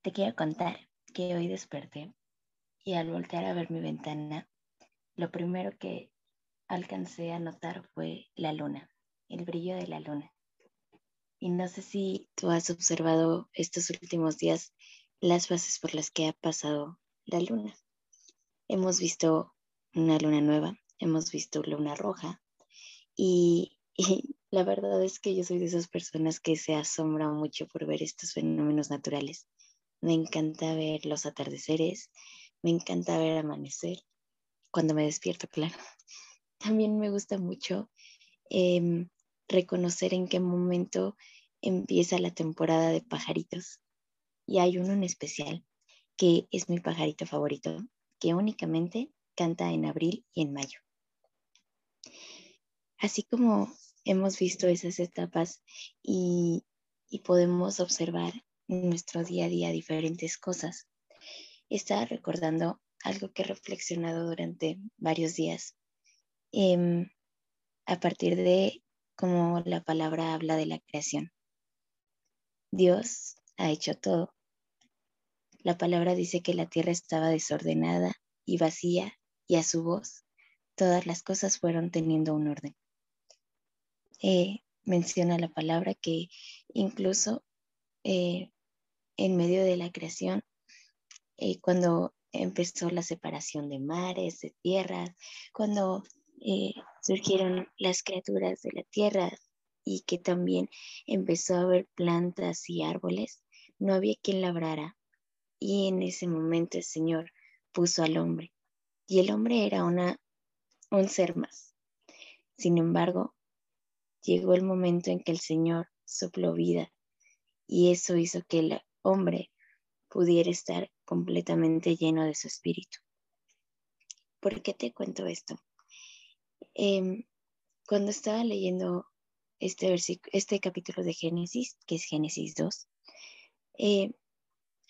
Te quiero contar que hoy desperté y al voltear a ver mi ventana, lo primero que alcancé a notar fue la luna, el brillo de la luna. Y no sé si tú has observado estos últimos días las fases por las que ha pasado la luna. Hemos visto una luna nueva, hemos visto luna roja y, y, la verdad es que yo soy de esas personas que se asombran mucho por ver estos fenómenos naturales. Me encanta ver los atardeceres, me encanta ver amanecer, cuando me despierto, claro. También me gusta mucho eh, reconocer en qué momento empieza la temporada de pajaritos. Y hay uno en especial que es mi pajarito favorito, que únicamente canta en abril y en mayo. Así como hemos visto esas etapas y podemos observar en nuestro día a día diferentes cosas, estaba recordando algo que he reflexionado durante varios días eh, a partir de cómo la palabra habla de la creación. Dios ha hecho todo. La palabra dice que la tierra estaba desordenada y vacía y a su voz todas las cosas fueron teniendo un orden. Eh, menciona la palabra que incluso eh, en medio de la creación, eh, cuando empezó la separación de mares, de tierras, cuando eh, surgieron las criaturas de la tierra y que también empezó a haber plantas y árboles, no había quien labrara. Y en ese momento el Señor puso al hombre. Y el hombre era una, un ser más. Sin embargo, llegó el momento en que el Señor sopló vida y eso hizo que el hombre pudiera estar completamente lleno de su espíritu. ¿Por qué te cuento esto? Eh, cuando estaba leyendo este, este capítulo de Génesis, que es Génesis 2, eh,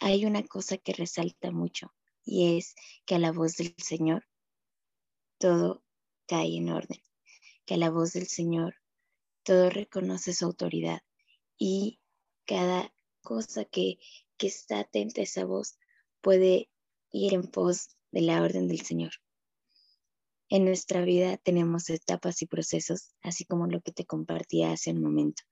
hay una cosa que resalta mucho y es que a la voz del Señor todo cae en orden, que a la voz del Señor todo reconoce su autoridad y cada cosa que, que está atenta a esa voz puede ir en pos de la orden del Señor. En nuestra vida tenemos etapas y procesos, así como lo que te compartía hace un momento.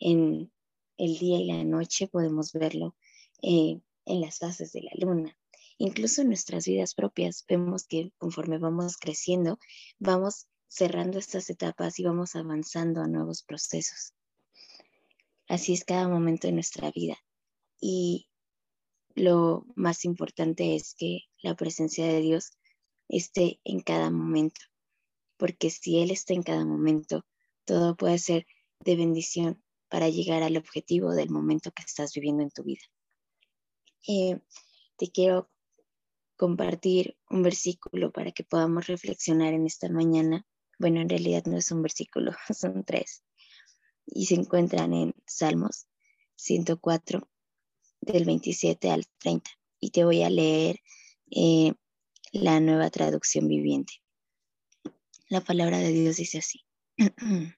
En el día y la noche podemos verlo eh, en las fases de la luna. Incluso en nuestras vidas propias vemos que conforme vamos creciendo, vamos cerrando estas etapas y vamos avanzando a nuevos procesos. Así es cada momento de nuestra vida. Y lo más importante es que la presencia de Dios esté en cada momento, porque si Él está en cada momento, todo puede ser de bendición para llegar al objetivo del momento que estás viviendo en tu vida. Eh, te quiero compartir un versículo para que podamos reflexionar en esta mañana. Bueno, en realidad no es un versículo, son tres. Y se encuentran en Salmos 104, del 27 al 30. Y te voy a leer eh, la nueva traducción viviente. La palabra de Dios dice así.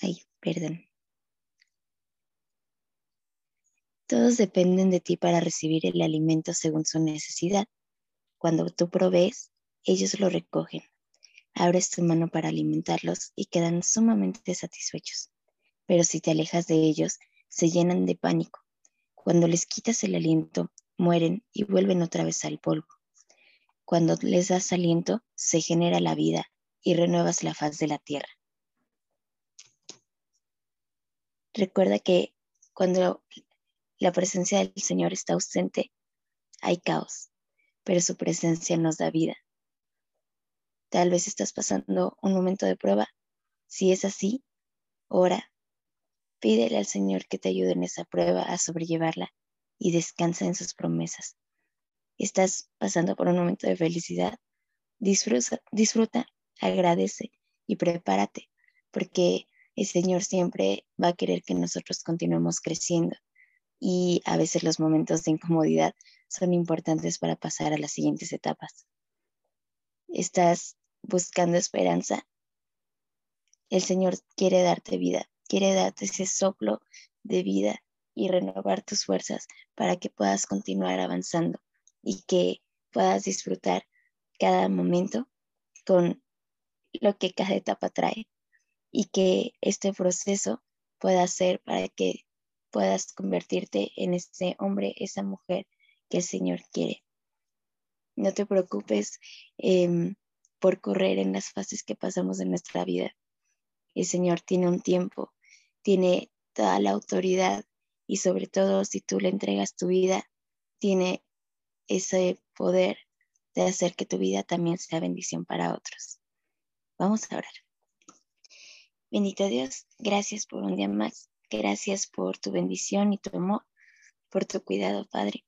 Ay, perdón. Todos dependen de ti para recibir el alimento según su necesidad. Cuando tú provees, ellos lo recogen. Abres tu mano para alimentarlos y quedan sumamente satisfechos. Pero si te alejas de ellos, se llenan de pánico. Cuando les quitas el aliento, mueren y vuelven otra vez al polvo. Cuando les das aliento, se genera la vida y renuevas la faz de la tierra. Recuerda que cuando la presencia del Señor está ausente, hay caos, pero su presencia nos da vida. Tal vez estás pasando un momento de prueba. Si es así, ora, pídele al Señor que te ayude en esa prueba a sobrellevarla y descansa en sus promesas. Estás pasando por un momento de felicidad, disfruta, agradece y prepárate, porque el Señor siempre va a querer que nosotros continuemos creciendo y a veces los momentos de incomodidad son importantes para pasar a las siguientes etapas. Estás buscando esperanza. El Señor quiere darte vida, quiere darte ese soplo de vida y renovar tus fuerzas para que puedas continuar avanzando y que puedas disfrutar cada momento con lo que cada etapa trae y que este proceso pueda ser para que puedas convertirte en ese hombre, esa mujer que el Señor quiere. No te preocupes em, por correr en las fases que pasamos en nuestra vida. El Señor tiene un tiempo, tiene toda la autoridad y sobre todo si tú le entregas tu vida, tiene ese poder de hacer que tu vida también sea bendición para otros. Vamos a orar. Bendito Dios, gracias por un día más. Gracias por tu bendición y tu amor, por tu cuidado, Padre.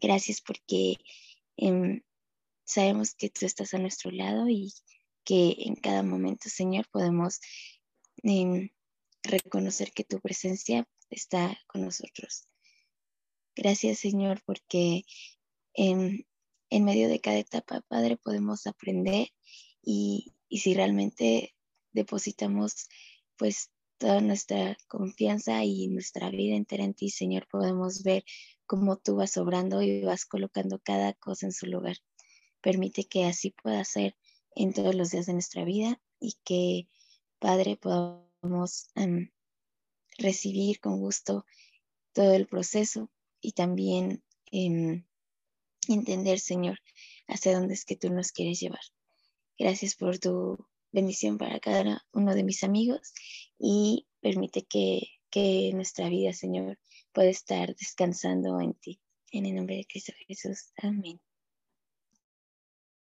Gracias porque em, sabemos que tú estás a nuestro lado y que en cada momento, Señor, podemos em, reconocer que tu presencia está con nosotros. Gracias, Señor, porque en, en medio de cada etapa, Padre, podemos aprender y, y si realmente depositamos pues toda nuestra confianza y nuestra vida entera en ti, Señor, podemos ver cómo tú vas obrando y vas colocando cada cosa en su lugar. Permite que así pueda ser en todos los días de nuestra vida y que, Padre, podamos em, recibir con gusto todo el proceso y también em, entender, Señor, hacia dónde es que tú nos quieres llevar. Gracias por tu bendición para cada uno de mis amigos y permite que, que nuestra vida, Señor, pueda estar descansando en ti. En el nombre de Cristo Jesús. Amén.